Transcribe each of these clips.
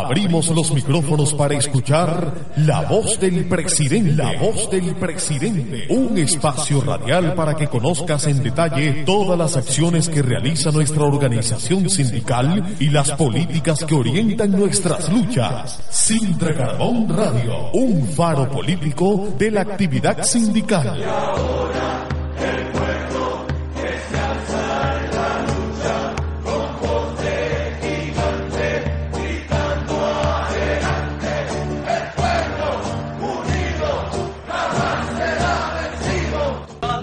Abrimos los micrófonos para escuchar la voz del presidente. La voz del presidente. Un espacio radial para que conozcas en detalle todas las acciones que realiza nuestra organización sindical y las políticas que orientan nuestras luchas. Sintra Carbón Radio, un faro político de la actividad sindical.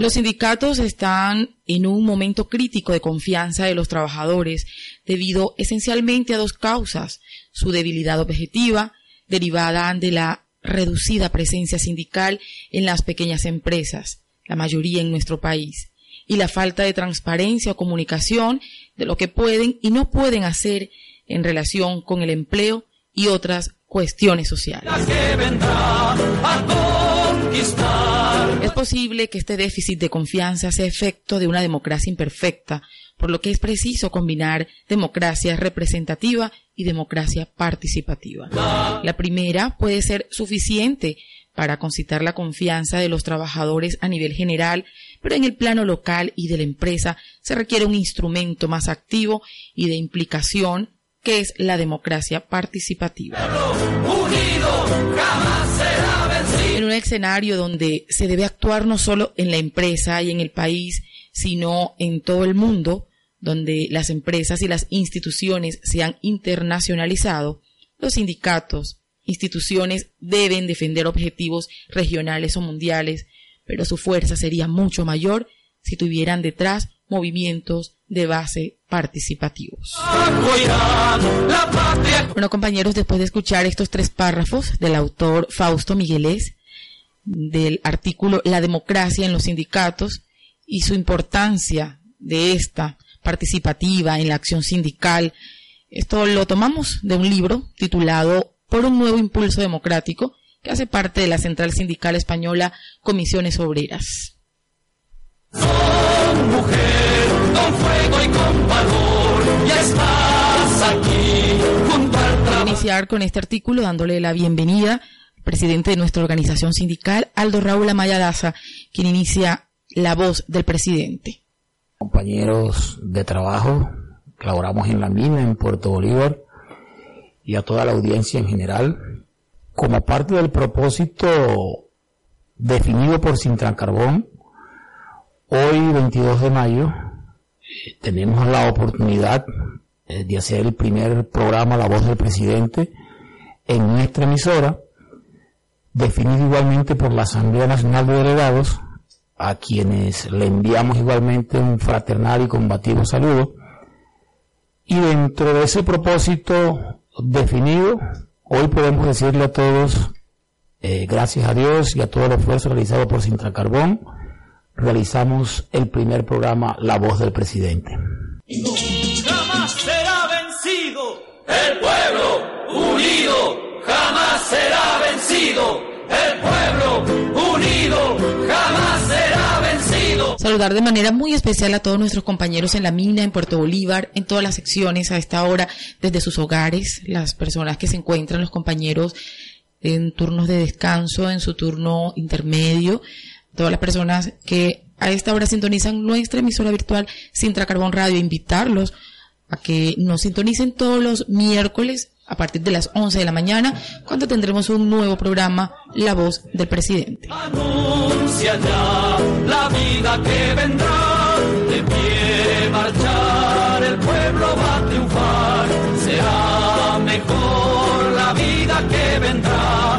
Los sindicatos están en un momento crítico de confianza de los trabajadores debido esencialmente a dos causas. Su debilidad objetiva, derivada de la reducida presencia sindical en las pequeñas empresas, la mayoría en nuestro país, y la falta de transparencia o comunicación de lo que pueden y no pueden hacer en relación con el empleo y otras cuestiones sociales. Es posible que este déficit de confianza sea efecto de una democracia imperfecta, por lo que es preciso combinar democracia representativa y democracia participativa. La primera puede ser suficiente para concitar la confianza de los trabajadores a nivel general, pero en el plano local y de la empresa se requiere un instrumento más activo y de implicación que es la democracia participativa. En un escenario donde se debe actuar no solo en la empresa y en el país, sino en todo el mundo, donde las empresas y las instituciones se han internacionalizado, los sindicatos, instituciones deben defender objetivos regionales o mundiales, pero su fuerza sería mucho mayor si tuvieran detrás movimientos de base participativos. Bueno, compañeros, después de escuchar estos tres párrafos del autor Fausto Miguelés, del artículo La democracia en los sindicatos y su importancia de esta participativa en la acción sindical, esto lo tomamos de un libro titulado Por un nuevo impulso democrático, que hace parte de la Central Sindical Española Comisiones Obreras. Mujer, con fuego y con valor, ya estás aquí junto al iniciar con este artículo dándole la bienvenida presidente de nuestra organización sindical, Aldo Raúl Amaya Daza, quien inicia la voz del presidente. Compañeros de trabajo, que laboramos en la mina en Puerto Bolívar y a toda la audiencia en general, como parte del propósito definido por Sintran Carbón, Hoy, 22 de mayo, tenemos la oportunidad eh, de hacer el primer programa La Voz del Presidente en nuestra emisora, definido igualmente por la Asamblea Nacional de Delegados, a quienes le enviamos igualmente un fraternal y combativo saludo. Y dentro de ese propósito definido, hoy podemos decirle a todos, eh, gracias a Dios y a todo el esfuerzo realizado por Sintracarbón, realizamos el primer programa La Voz del Presidente. Jamás será vencido el pueblo unido, jamás será vencido Saludar de manera muy especial a todos nuestros compañeros en la mina, en Puerto Bolívar, en todas las secciones a esta hora, desde sus hogares, las personas que se encuentran, los compañeros en turnos de descanso, en su turno intermedio, todas las personas que a esta hora sintonizan nuestra emisora virtual Sintra Carbón Radio, invitarlos a que nos sintonicen todos los miércoles a partir de las 11 de la mañana, cuando tendremos un nuevo programa, La Voz del Presidente. Anuncia ya la vida que vendrá, de pie marchar, el pueblo va a triunfar, será mejor la vida que vendrá.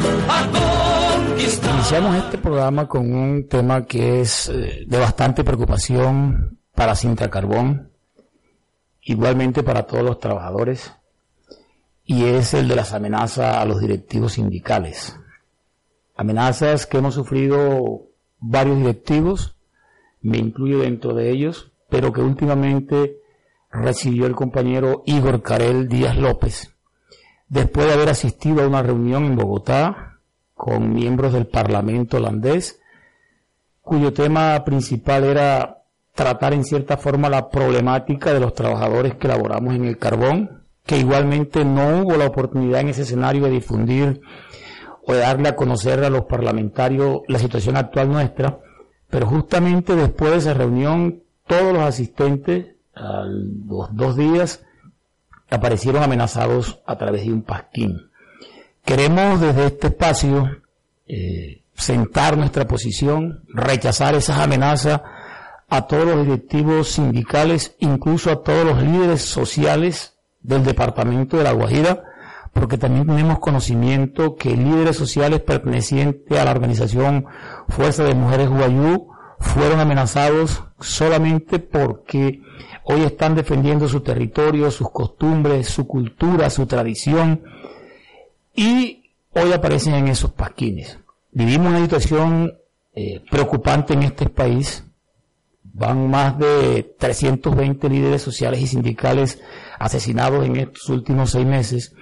Iniciamos este programa con un tema que es eh, de bastante preocupación para Cinta Carbón, igualmente para todos los trabajadores y es el de las amenazas a los directivos sindicales. Amenazas que hemos sufrido varios directivos, me incluyo dentro de ellos, pero que últimamente recibió el compañero Igor Carel Díaz López, después de haber asistido a una reunión en Bogotá con miembros del Parlamento holandés, cuyo tema principal era tratar en cierta forma la problemática de los trabajadores que laboramos en el carbón, que igualmente no hubo la oportunidad en ese escenario de difundir o de darle a conocer a los parlamentarios la situación actual nuestra, pero justamente después de esa reunión todos los asistentes a los dos días aparecieron amenazados a través de un pasquín. Queremos desde este espacio eh, sentar nuestra posición, rechazar esas amenazas a todos los directivos sindicales, incluso a todos los líderes sociales del departamento de La Guajira, porque también tenemos conocimiento que líderes sociales pertenecientes a la organización Fuerza de Mujeres Guayú fueron amenazados solamente porque hoy están defendiendo su territorio, sus costumbres, su cultura, su tradición y hoy aparecen en esos pasquines. Vivimos una situación eh, preocupante en este país. Van más de 320 líderes sociales y sindicales asesinados en estos últimos seis meses.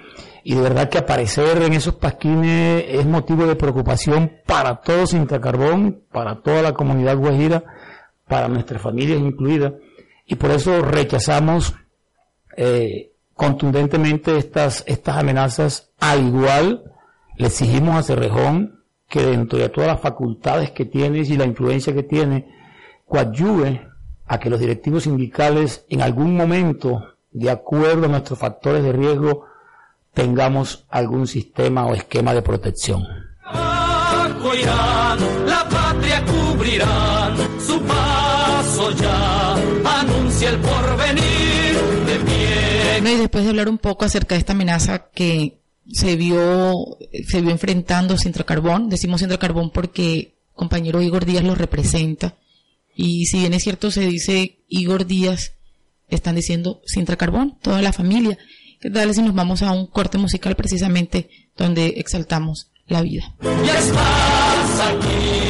Y de verdad que aparecer en esos pasquines es motivo de preocupación para todos Intercarbón, para toda la comunidad guajira, para nuestras familias incluidas. Y por eso rechazamos eh, contundentemente estas, estas amenazas. Al igual, le exigimos a Cerrejón que dentro de todas las facultades que tiene y la influencia que tiene, coadyuve a que los directivos sindicales en algún momento, de acuerdo a nuestros factores de riesgo, tengamos algún sistema o esquema de protección. la patria cubrirán su paso ya, anuncia el porvenir de pie. y después de hablar un poco acerca de esta amenaza que se vio, se vio enfrentando Centro Carbón, decimos Centro Carbón porque compañero Igor Díaz lo representa, y si bien es cierto se dice Igor Díaz, están diciendo Sintra Carbón, toda la familia. ¿Qué tal si nos vamos a un corte musical precisamente donde exaltamos la vida? Ya estás aquí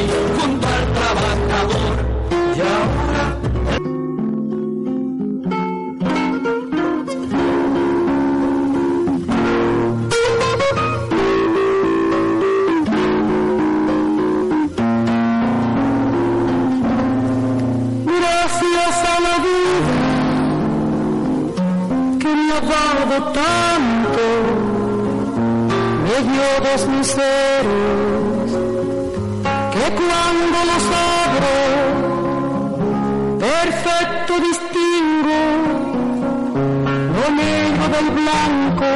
tanto, me dio dos miserios, que cuando los abro, perfecto distingo lo negro del blanco,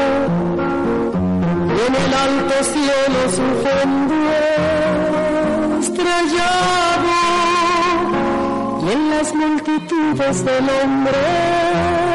y en el alto cielo su fondo estrellado, y en las multitudes del hombre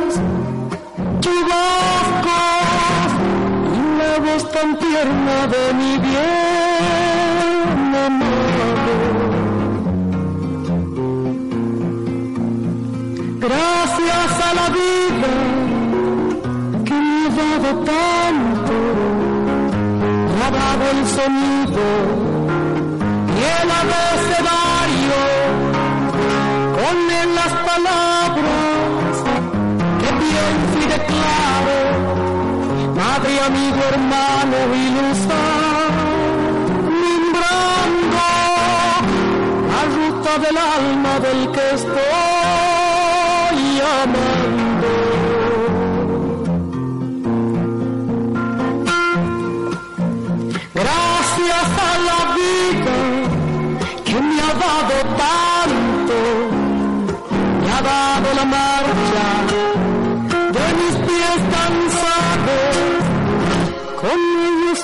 y la voz tan tierna de mi bien amado. Gracias a la vida que me ha dado tanto, dado el sonido y el abecedario con él las palabras amigo hermano ilusa, nombrando la ruta del alma del que estoy amando. gracias a la vida que me ha dado tanto, me ha dado la mar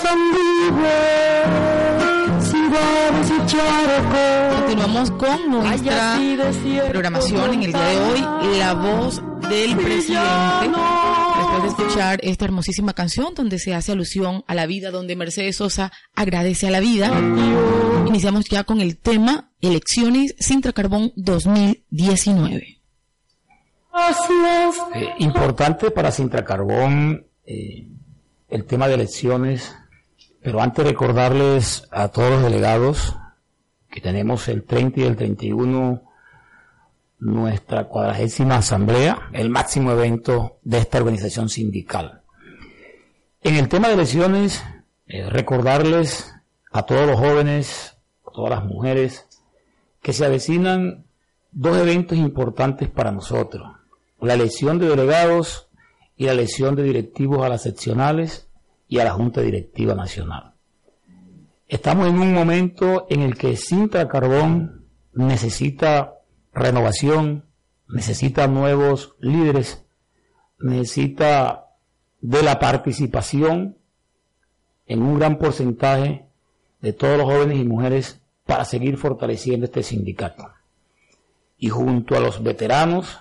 ellos anduve, ciudades y charcos. Continuamos con nuestra programación en el día de hoy, La Voz del Presidente. Después de escuchar esta hermosísima canción donde se hace alusión a la vida, donde Mercedes Sosa agradece a la vida, iniciamos ya con el tema Elecciones Sintra Carbón 2019. Eh, importante para Sintra Carbón eh, el tema de elecciones, pero antes recordarles a todos los delegados que tenemos el 30 y el 31 nuestra cuadragésima asamblea, el máximo evento de esta organización sindical. En el tema de elecciones, eh, recordarles a todos los jóvenes, a todas las mujeres, que se avecinan dos eventos importantes para nosotros. La elección de delegados y la elección de directivos a las seccionales y a la Junta Directiva Nacional. Estamos en un momento en el que Cinta Carbón necesita renovación, necesita nuevos líderes, necesita de la participación en un gran porcentaje de todos los jóvenes y mujeres para seguir fortaleciendo este sindicato. Y junto a los veteranos,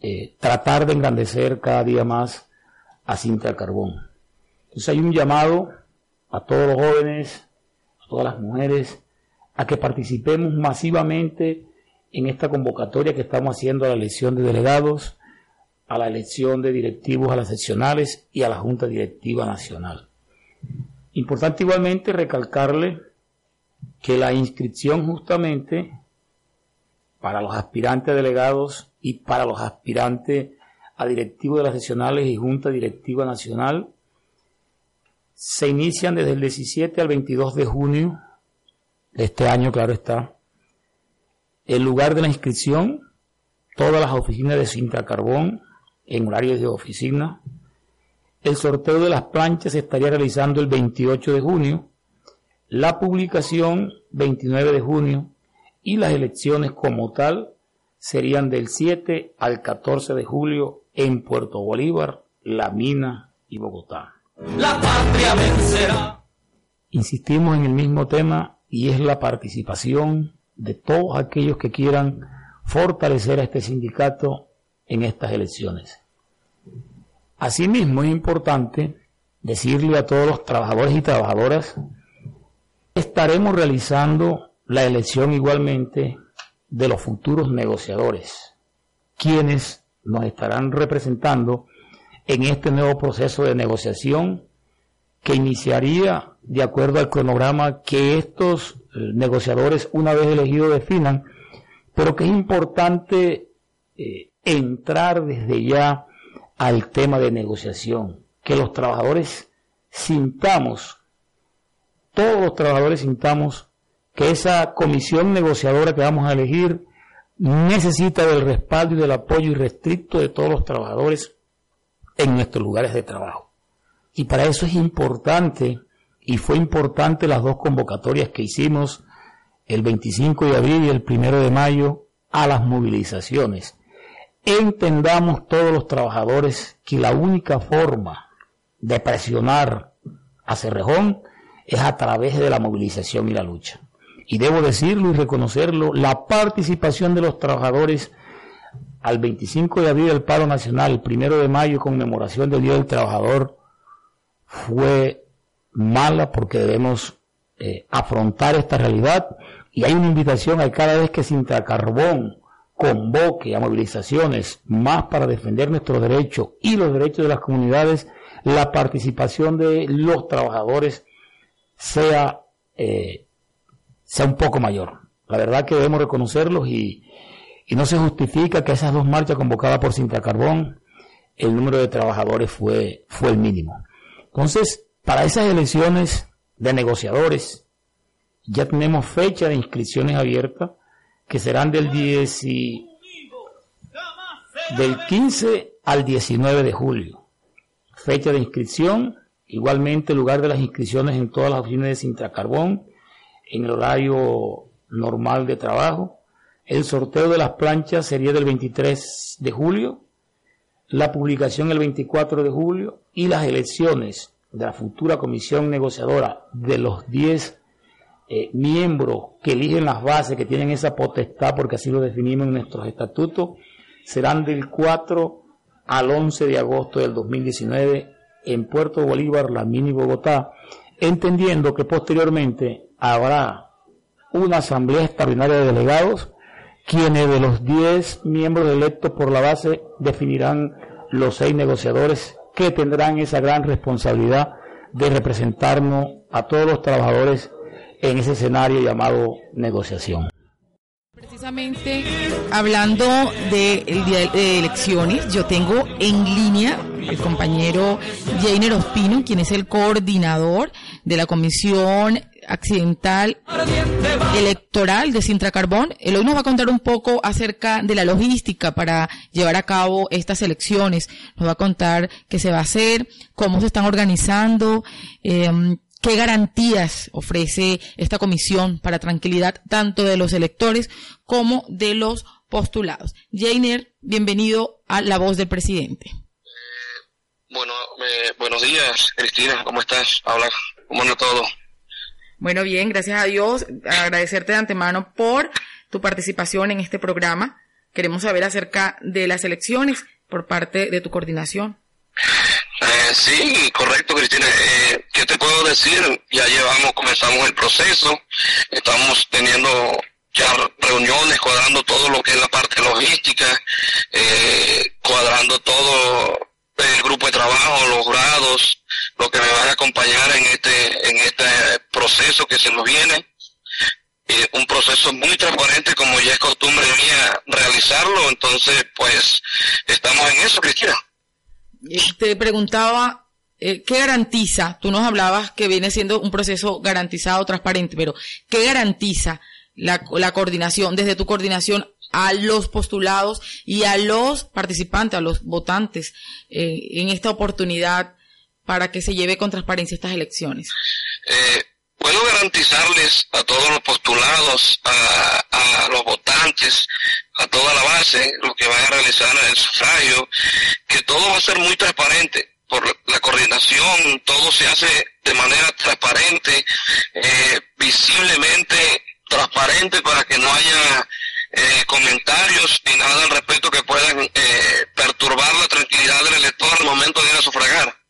eh, tratar de engrandecer cada día más a Cinta Carbón. Entonces hay un llamado a todos los jóvenes, a todas las mujeres, a que participemos masivamente en esta convocatoria que estamos haciendo a la elección de delegados, a la elección de directivos a las seccionales y a la Junta Directiva Nacional. Importante igualmente recalcarle que la inscripción justamente para los aspirantes delegados y para los aspirantes a directivos de las seccionales y Junta Directiva Nacional se inician desde el 17 al 22 de junio de este año, claro está, el lugar de la inscripción, todas las oficinas de Cinta Carbón en horarios de oficina. El sorteo de las planchas se estaría realizando el 28 de junio, la publicación 29 de junio y las elecciones como tal serían del 7 al 14 de julio en Puerto Bolívar, La Mina y Bogotá. La patria vencerá. Insistimos en el mismo tema y es la participación de todos aquellos que quieran fortalecer a este sindicato en estas elecciones. Asimismo, es importante decirle a todos los trabajadores y trabajadoras estaremos realizando la elección igualmente de los futuros negociadores, quienes nos estarán representando en este nuevo proceso de negociación que iniciaría de acuerdo al cronograma que estos eh, negociadores, una vez elegidos, definan, pero que es importante eh, entrar desde ya al tema de negociación, que los trabajadores sintamos, todos los trabajadores sintamos que esa comisión negociadora que vamos a elegir necesita del respaldo y del apoyo irrestricto de todos los trabajadores en nuestros lugares de trabajo. Y para eso es importante, y fue importante las dos convocatorias que hicimos el 25 de abril y el 1 de mayo a las movilizaciones. Entendamos todos los trabajadores que la única forma de presionar a Cerrejón es a través de la movilización y la lucha. Y debo decirlo y reconocerlo, la participación de los trabajadores al 25 de abril del paro nacional, el 1 de mayo conmemoración del Día del Trabajador, fue mala porque debemos eh, afrontar esta realidad y hay una invitación a cada vez que Sintracarbón convoque a movilizaciones más para defender nuestros derechos y los derechos de las comunidades, la participación de los trabajadores sea, eh, sea un poco mayor. La verdad que debemos reconocerlos y, y no se justifica que esas dos marchas convocadas por Sintracarbón, el número de trabajadores fue, fue el mínimo. Entonces, para esas elecciones de negociadores, ya tenemos fecha de inscripciones abiertas que serán del 10 del 15 al 19 de julio. Fecha de inscripción, igualmente lugar de las inscripciones en todas las oficinas de Sintracarbón, en el horario normal de trabajo, El sorteo de las planchas sería del 23 de julio, la publicación el 24 de julio y las elecciones de la futura comisión negociadora de los 10 eh, miembros que eligen las bases, que tienen esa potestad, porque así lo definimos en nuestros estatutos, serán del 4 al 11 de agosto del 2019 en Puerto Bolívar, la mini Bogotá, entendiendo que posteriormente habrá una asamblea extraordinaria de delegados, quienes de los 10 miembros electos por la base definirán los seis negociadores que tendrán esa gran responsabilidad de representarnos a todos los trabajadores en ese escenario llamado negociación. Precisamente hablando del día de elecciones, yo tengo en línea al compañero Jainer Ospino, quien es el coordinador de la Comisión Accidental Electoral de Sintra Carbón. Él hoy nos va a contar un poco acerca de la logística para llevar a cabo estas elecciones. Nos va a contar qué se va a hacer, cómo se están organizando, eh, ¿Qué garantías ofrece esta comisión para tranquilidad tanto de los electores como de los postulados? Jainer, bienvenido a La Voz del Presidente. Eh, bueno, eh, buenos días, Cristina, ¿cómo estás? Habla, ¿cómo anda todo? Bueno, bien, gracias a Dios. Agradecerte de antemano por tu participación en este programa. Queremos saber acerca de las elecciones por parte de tu coordinación. Eh, sí, correcto, Cristina. Eh, ¿Qué te puedo decir? Ya llevamos, comenzamos el proceso, estamos teniendo ya reuniones, cuadrando todo lo que es la parte logística, eh, cuadrando todo el grupo de trabajo, los grados, lo que me van a acompañar en este, en este proceso que se nos viene. Un proceso muy transparente como ya es costumbre mía realizarlo, entonces pues estamos en eso, Cristina. Eh, te preguntaba, eh, ¿qué garantiza? Tú nos hablabas que viene siendo un proceso garantizado, transparente, pero ¿qué garantiza la, la coordinación, desde tu coordinación a los postulados y a los participantes, a los votantes eh, en esta oportunidad para que se lleve con transparencia estas elecciones? Eh, puedo garantizarles a todos los postulados, a, los votantes, a toda la base, lo que van a realizar en el sufragio, que todo va a ser muy transparente. Por la coordinación, todo se hace de manera transparente, eh, visiblemente transparente para que no haya eh, comentarios ni nada al respecto que puedan eh, perturbar la tranquilidad del elector al momento de ir a sufragar.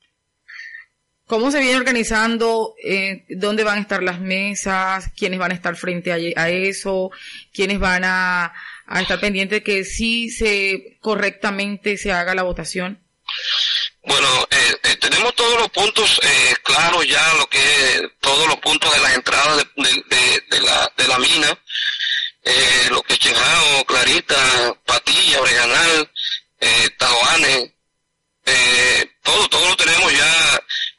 ¿Cómo se viene organizando? Eh, ¿Dónde van a estar las mesas? ¿Quiénes van a estar frente a, eso? ¿Quiénes van a, estar pendientes de que sí se correctamente se haga la votación? Bueno, eh, eh, tenemos todos los puntos eh, claros ya, lo que todos los puntos de las entradas de, la, de la mina, eh, lo que es Chenjao, Clarita, Patilla, Breganal, eh, eh, todo, todo lo tenemos ya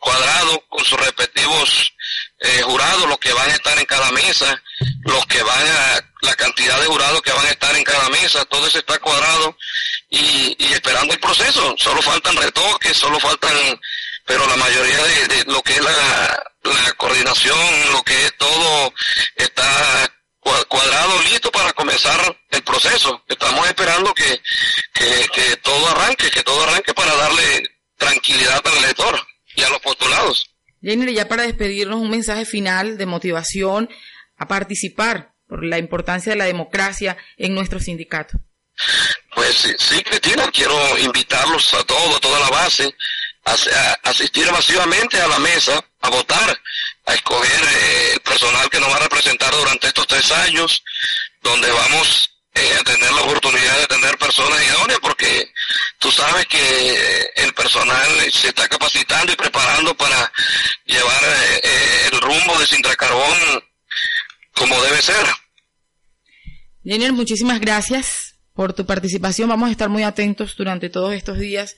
cuadrado con sus respectivos eh, jurados, los que van a estar en cada mesa, los que van a, la cantidad de jurados que van a estar en cada mesa, todo eso está cuadrado y, y esperando el proceso. Solo faltan retoques, solo faltan, pero la mayoría de, lo que es la, la coordinación, lo que es todo, está cuadrado, listo para comenzar el proceso. Estamos esperando que, que, que todo arranque, que todo arranque para darle tranquilidad al elector y a los postulados. Jenner, ya para despedirnos, un mensaje final de motivación a participar por la importancia de la democracia en nuestro sindicato. Pues sí, sí Cristina, quiero invitarlos a todos, a toda la base, a, a, asistir masivamente a la mesa, a votar, a escoger eh, el personal que nos va a representar durante estos tres años, donde vamos eh, a tener la oportunidad de tener personas idóneas, porque tú sabes que el personal se está capacitando y preparando para llevar eh, el rumbo de Sintra Carbón como debe ser. Jenner, muchísimas gracias por tu participación. Vamos a estar muy atentos durante todos estos días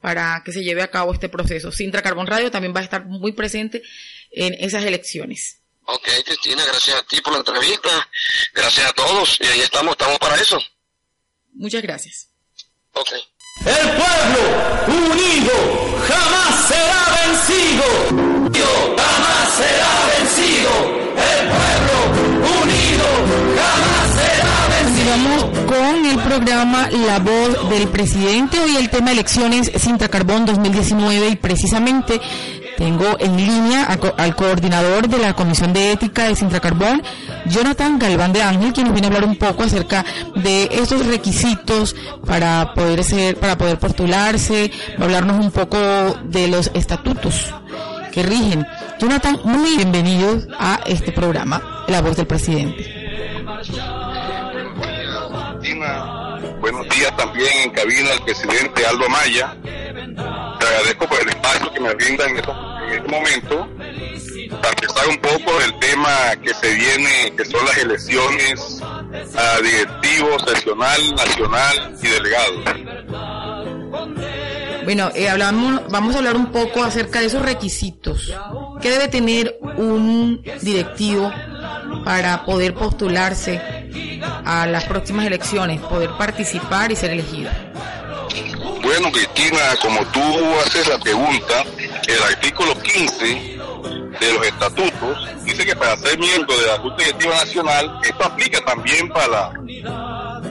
para que se lleve a cabo este proceso. Sintra Carbón Radio también va a estar muy presente en esas elecciones. Ok, Cristina, gracias a ti por la entrevista, gracias a todos, y ahí estamos, estamos para eso. Muchas gracias. Ok. El pueblo unido jamás será vencido. Yo jamás será vencido. El pueblo unido jamás será vencido. programa La Voz del Presidente. Hoy el tema elecciones Sintra Carbón 2019 y precisamente tengo en línea al coordinador de la Comisión de Ética de Sintra Carbón, Jonathan Galván de Ángel, quien nos viene a hablar un poco acerca de esos requisitos para poder ser, para poder postularse, hablarnos un poco de los estatutos que rigen. Jonathan, muy bienvenido a este programa, La Voz del Presidente. Buenos días también en cabina al presidente Aldo Maya. Agradezco por el espacio que me brinda en, este momento para empezar un poco del tema que se viene, que son las elecciones a directivos, seccional, nacional y delegados. Bueno, eh, hablamos, vamos a hablar un poco acerca de esos requisitos. ¿Qué debe tener un directivo para poder postularse a las próximas elecciones, poder participar y ser elegido? Bueno, Cristina, como tú haces la pregunta, el artículo 15 de los estatutos dice que para ser miembro de la Junta Directiva Nacional, esto aplica también para las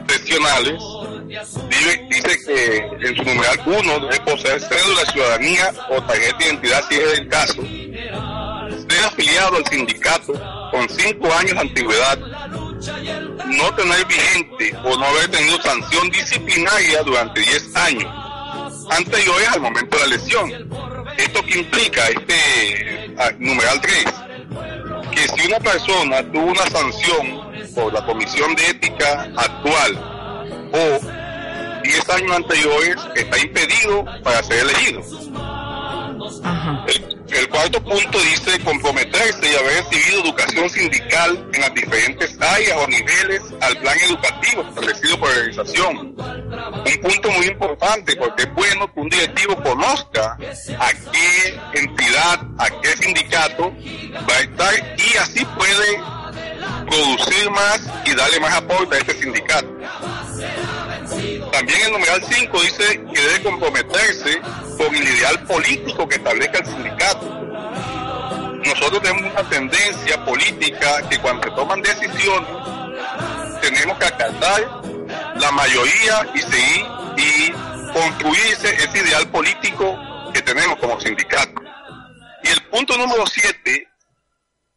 seccionales, dice, que en su numeral 1 debe poseer cédula de ciudadanía o tarjeta de identidad si es el caso, ser afiliado al sindicato con 5 años de antigüedad no tener vigente o no haber tenido sanción disciplinaria durante 10 años anteriores al momento de la lesión. ¿Esto que implica este ah, numeral 3? Que si una persona tuvo una sanción por la comisión de ética actual o 10 años anteriores, está impedido para ser elegido. El, cuarto punto dice comprometerse y haber recibido educación sindical en las diferentes áreas o niveles al plan educativo establecido por la organización. Un punto muy importante porque es bueno que un directivo conozca a qué entidad, a qué sindicato va a estar y así puede producir más y darle más aporte a este sindicato. También el numeral 5 dice que debe comprometerse con el ideal político que establezca el sindicato. Nosotros tenemos una tendencia política que cuando se toman decisiones tenemos que acatar la mayoría y seguir y construirse ese ideal político que tenemos como sindicato. Y el punto número 7,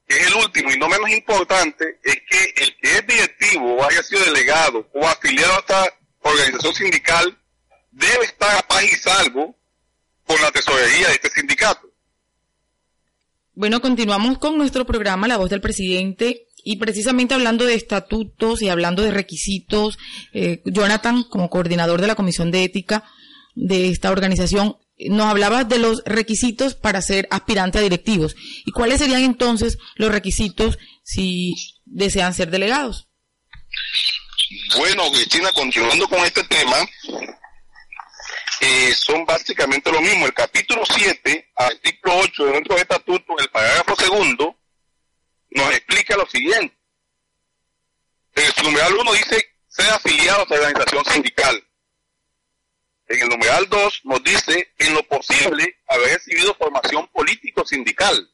que es el último y no menos importante, es que el que es directivo o haya sido delegado o afiliado a esta organización sindical debe estar a paz y salvo con la tesorería de este sindicato. Bueno, continuamos con nuestro programa La Voz del Presidente y precisamente hablando de estatutos y hablando de requisitos, eh, Jonathan, como coordinador de la Comisión de Ética de esta organización, nos hablaba de los requisitos para ser aspirante a directivos. ¿Y cuáles serían entonces los requisitos si desean ser delegados? Bueno, Cristina, continuando con este tema, eh, son básicamente lo mismo. El capítulo 7, artículo 8 de nuestro estatuto, el parágrafo segundo, nos explica lo siguiente. En el numeral 1 dice ser afiliado a la organización sindical. En el numeral 2 nos dice, en lo posible, haber recibido formación político-sindical.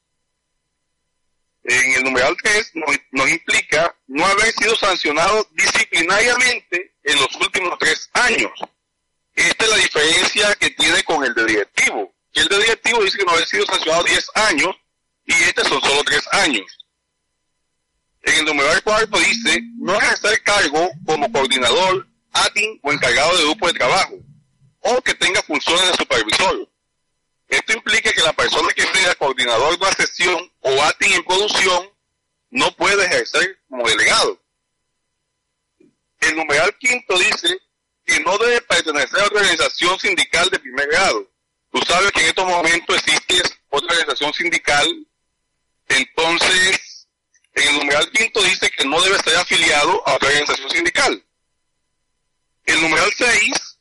En el numeral 3 nos, implica no haber sido sancionado disciplinariamente en los últimos tres años. Esta es la diferencia que tiene con el de directivo. El de directivo dice que no haber sido sancionado 10 años y este son solo 3 años. En el numeral cuarto dice no ejercer cargo como coordinador, admin o encargado de grupo de trabajo o que tenga funciones de supervisor. Esto implica que la persona que sea coordinador de una sesión o admin en producción no puede ejercer como delegado. El numeral quinto dice que no debe pertenecer a organización sindical de primer grado. Tú sabes que en estos momentos existe otra organización sindical, entonces en el numeral quinto dice que no debe ser afiliado a otra organización sindical. El numeral seis,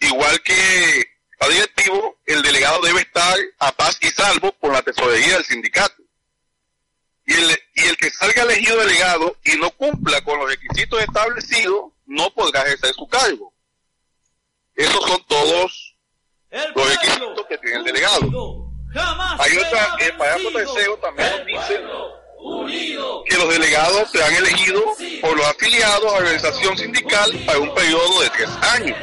igual que a directivo, el delegado debe estar a paz y salvo por la tesorería del sindicato. Y el, y el que salga elegido delegado y no cumpla con los requisitos establecidos, no podrá ejercer su cargo. Esos son todos los requisitos que tiene el delegado. Hay otra, el parágrafo tercero también nos dice que los delegados serán elegidos por los afiliados a la organización sindical para un periodo de tres años.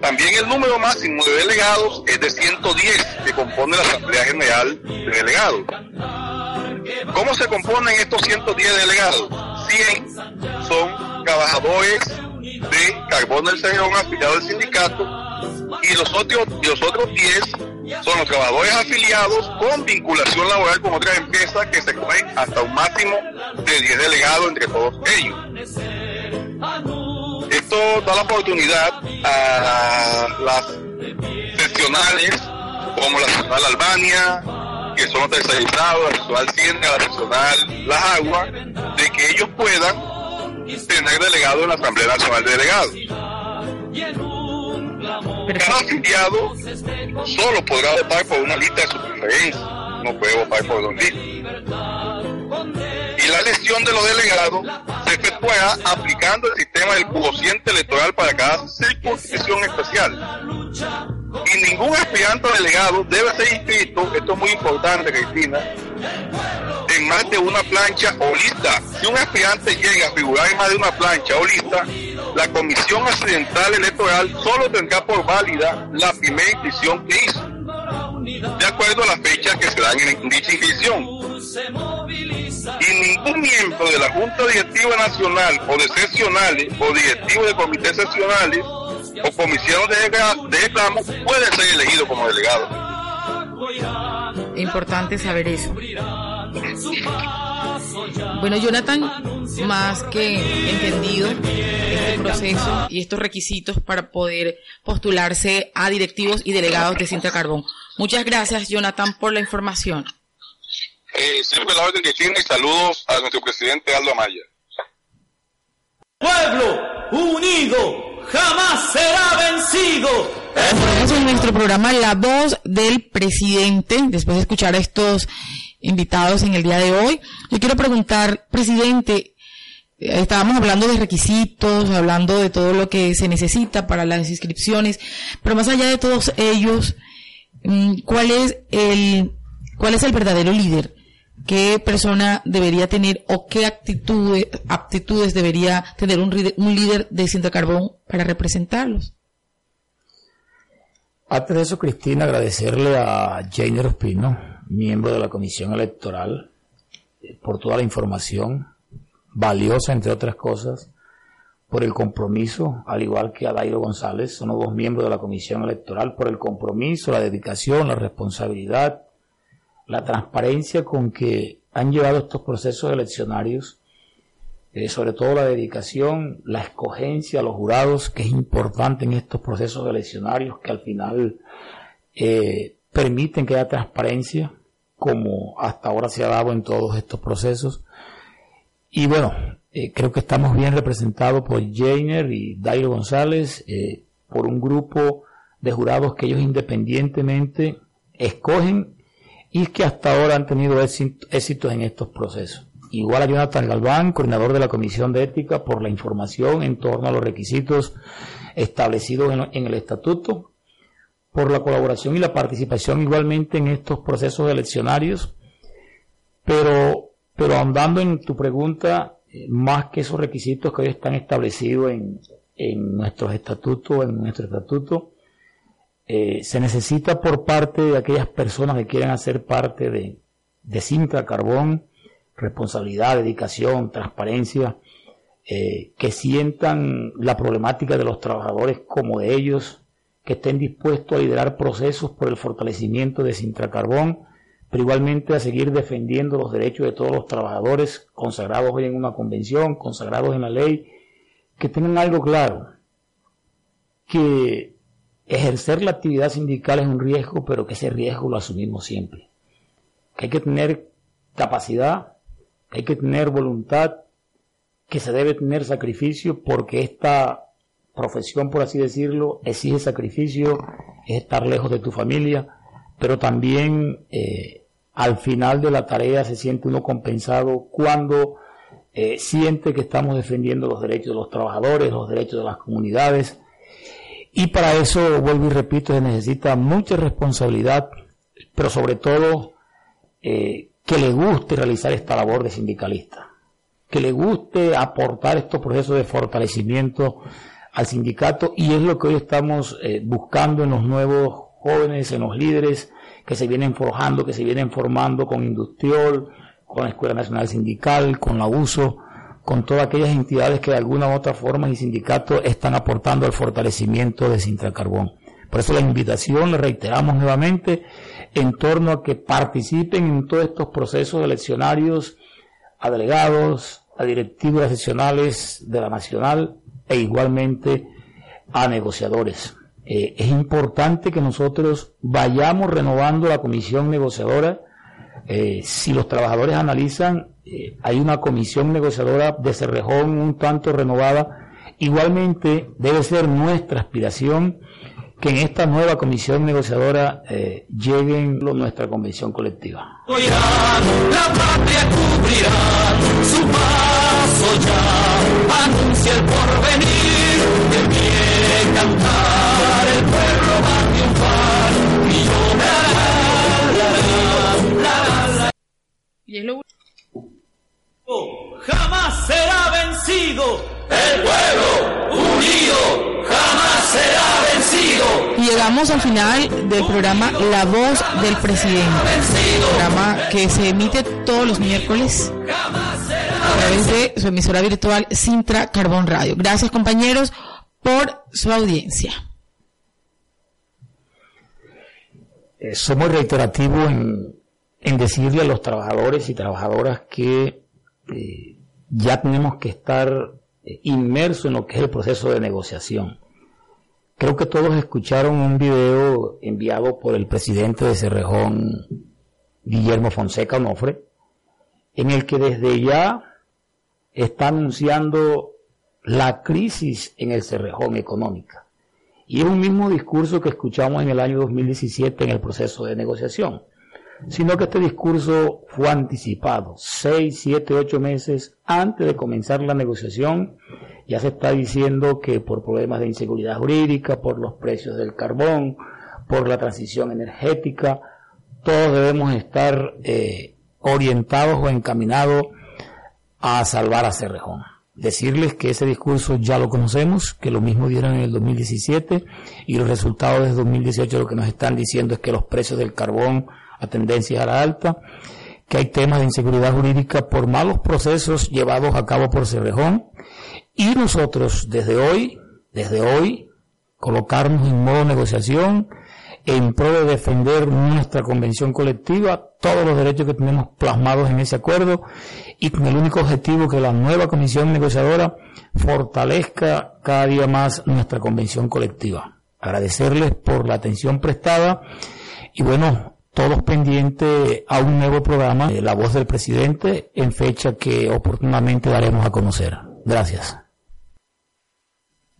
También el número máximo de delegados es de 110 que compone la Asamblea General de Delegados. ¿Cómo se componen estos 110 delegados? 100 son trabajadores de carbón del cerrón afiliados al sindicato y los otros, los otros 10 son los trabajadores afiliados con vinculación laboral con otras empresas que se cogen hasta un máximo de 10 delegados entre todos ellos. Esto da la oportunidad a las seccionales como la seccional Albania, que son los tercerizados, seccional Cienega, la seccional Las Aguas, de que ellos puedan tener delegados en la Asamblea Nacional de Delegados. Cada afiliado solo podrá votar por una lista de su preferencia, no puede votar por dos listas. Y la elección de los delegados se efectuará aplicando el sistema del cociente electoral para cada circunscripción especial. Y ningún aspirante delegado debe ser inscrito, esto es muy importante, Cristina, en más de una plancha o lista. Si un aspirante llega a figurar en más de una plancha o lista, la Comisión Accidental Electoral solo tendrá por válida la primera inscripción que hizo, de acuerdo a la fecha que se dan en dicha inscripción. Y ningún miembro de la Junta Directiva Nacional o de seccionales o directivo de comités seccionales o comisión de, de reclamo puede ser elegido como delegado. Importante saber eso. Bueno, Jonathan, más que entendido este proceso y estos requisitos para poder postularse a directivos y delegados de Cinta Carbón. Muchas gracias, Jonathan, por la información. Eh, siempre la orden que tiene y saludos a nuestro presidente Aldo Amaya. Pueblo unido jamás será vencido. Estamos en nuestro programa La Voz del Presidente, después de escuchar a estos invitados en el día de hoy. Yo quiero preguntar, presidente, eh, estábamos hablando de requisitos, hablando de todo lo que se necesita para las inscripciones, pero más allá de todos ellos, mm, ¿cuál es el, cuál es el verdadero líder? ¿Qué persona debería tener o qué actitudes, aptitudes debería tener un, líder de Cinta Carbón para representarlos? Antes de eso, Cristina, agradecerle a Jane Ospino, miembro de la Comisión Electoral, eh, por toda la información valiosa, entre otras cosas, por el compromiso, al igual que a Dairo González, son los dos miembros de la Comisión Electoral, por el compromiso, la dedicación, la responsabilidad, la transparencia con que han llevado estos procesos eleccionarios, eh, sobre todo la dedicación, la escogencia a los jurados, que es importante en estos procesos eleccionarios, que al final eh, permiten que haya transparencia, como hasta ahora se ha dado en todos estos procesos. Y bueno, eh, creo que estamos bien representados por Jainer y Dairo González, eh, por un grupo de jurados que ellos independientemente escogen y que hasta ahora han tenido éxitos en estos procesos. Igual a Jonathan Galván, coordinador de la Comisión de Ética, por la información en torno a los requisitos establecidos en el estatuto por la colaboración y la participación igualmente en estos procesos eleccionarios. Pero, pero ahondando en tu pregunta, eh, más que esos requisitos que hoy están establecidos en, en nuestros estatutos, en nuestro estatuto, eh, se necesita por parte de aquellas personas que quieran hacer parte de, de Sintra Carbón, responsabilidad, dedicación, transparencia, eh, que sientan la problemática de los trabajadores como de ellos, que estén dispuestos a liderar procesos por el fortalecimiento de Sintracarbón, pero igualmente a seguir defendiendo los derechos de todos los trabajadores consagrados hoy en una convención, consagrados en la ley, que tengan algo claro, que ejercer la actividad sindical es un riesgo, pero que ese riesgo lo asumimos siempre. Hay que tener capacidad, hay que tener voluntad, que se debe tener sacrificio porque esta profesión, por así decirlo, exige sacrificio, es estar lejos de tu familia, pero también eh, al final de la tarea se siente uno compensado cuando eh, siente que estamos defendiendo los derechos de los trabajadores, los derechos de las comunidades. Y para eso, vuelvo y repito, se necesita mucha responsabilidad, pero sobre todo eh, que le guste realizar esta labor de sindicalista, que le guste aportar estos procesos de fortalecimiento al sindicato. Y es lo que hoy estamos eh, buscando en los nuevos jóvenes, en los líderes que se vienen forjando, que se vienen formando con Industriol, con la Escuela Nacional Sindical, con la USO, con todas aquellas entidades que de alguna u otra forma y sindicatos están aportando al fortalecimiento de Sintra Carbón. Por eso la invitación, le reiteramos nuevamente, en torno a que participen en todos estos procesos eleccionarios a delegados, a directivas seccionales de la Nacional e igualmente a negociadores. Eh, es importante que nosotros vayamos renovando la comisión negociadora. Eh, si los trabajadores analizan, eh, hay una comisión negociadora de Cerrejón un tanto renovada. Igualmente debe ser nuestra aspiración que en esta nueva comisión negociadora eh, lleguen lo, nuestra convención colectiva. La patria cubrirá su paso ya, anuncia el porvenir, que quiere cantar, el pueblo va a triunfar, y yo la, la, la. Y es lo Jamás será vencido el pueblo unido, jamás será vencido. Y llegamos al final del programa La Voz del Presidente, programa que se emite todos los miércoles a través de su emisora virtual Sintra Carbón Radio. Gracias compañeros por su audiencia. Eh, somos reiterativos en, en decirle a los trabajadores y trabajadoras que eh, ya tenemos que estar eh, inmersos en lo que es el proceso de negociación. Creo que todos escucharon un video enviado por el presidente de Cerrejón, Guillermo Fonseca Onofre, en el que desde ya está anunciando la crisis en el Cerrejón económica. Y es un mismo discurso que escuchamos en el año 2017 en el proceso de negociación sino que este discurso fue anticipado seis, siete, ocho meses antes de comenzar la negociación. Ya se está diciendo que por problemas de inseguridad jurídica, por los precios del carbón, por la transición energética, todos debemos estar eh, orientados o encaminados a salvar a Cerrejón. Decirles que ese discurso ya lo conocemos, que lo mismo dieron en el 2017 y los resultados de 2018 lo que nos están diciendo es que los precios del carbón a tendencia a la alta, que hay temas de inseguridad jurídica por malos procesos llevados a cabo por Cerrejón y nosotros desde hoy, desde hoy, colocarnos en modo negociación en pro de defender nuestra convención colectiva, todos los derechos que tenemos plasmados en ese acuerdo y con el único objetivo que la nueva comisión negociadora fortalezca cada día más nuestra convención colectiva. Agradecerles por la atención prestada y bueno, todos pendientes a un nuevo programa, La Voz del Presidente, en fecha que oportunamente daremos a conocer. Gracias.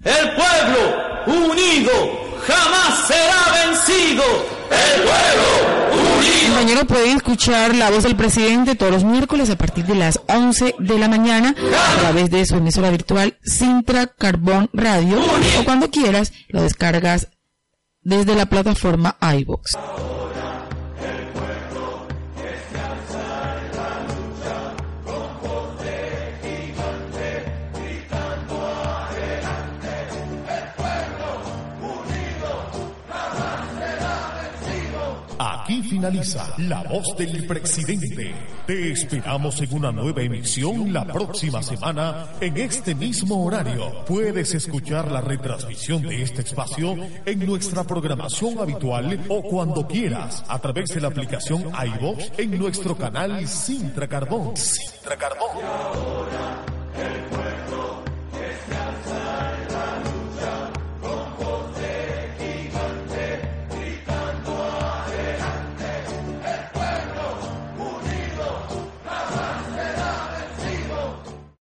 El pueblo unido jamás será vencido. El pueblo unido. Compañeros, pueden escuchar la voz del presidente todos los miércoles a partir de las 11 de la mañana a través de su emisora virtual Sintra Carbón Radio o cuando quieras lo descargas desde la plataforma iVoox. Aquí finaliza La Voz del Presidente. Te esperamos en una nueva emisión la próxima semana en este mismo horario. Puedes escuchar la retransmisión de este espacio en nuestra programación habitual o cuando quieras a través de la aplicación iVox en nuestro canal Sintra Carbón. Sintra Carbón.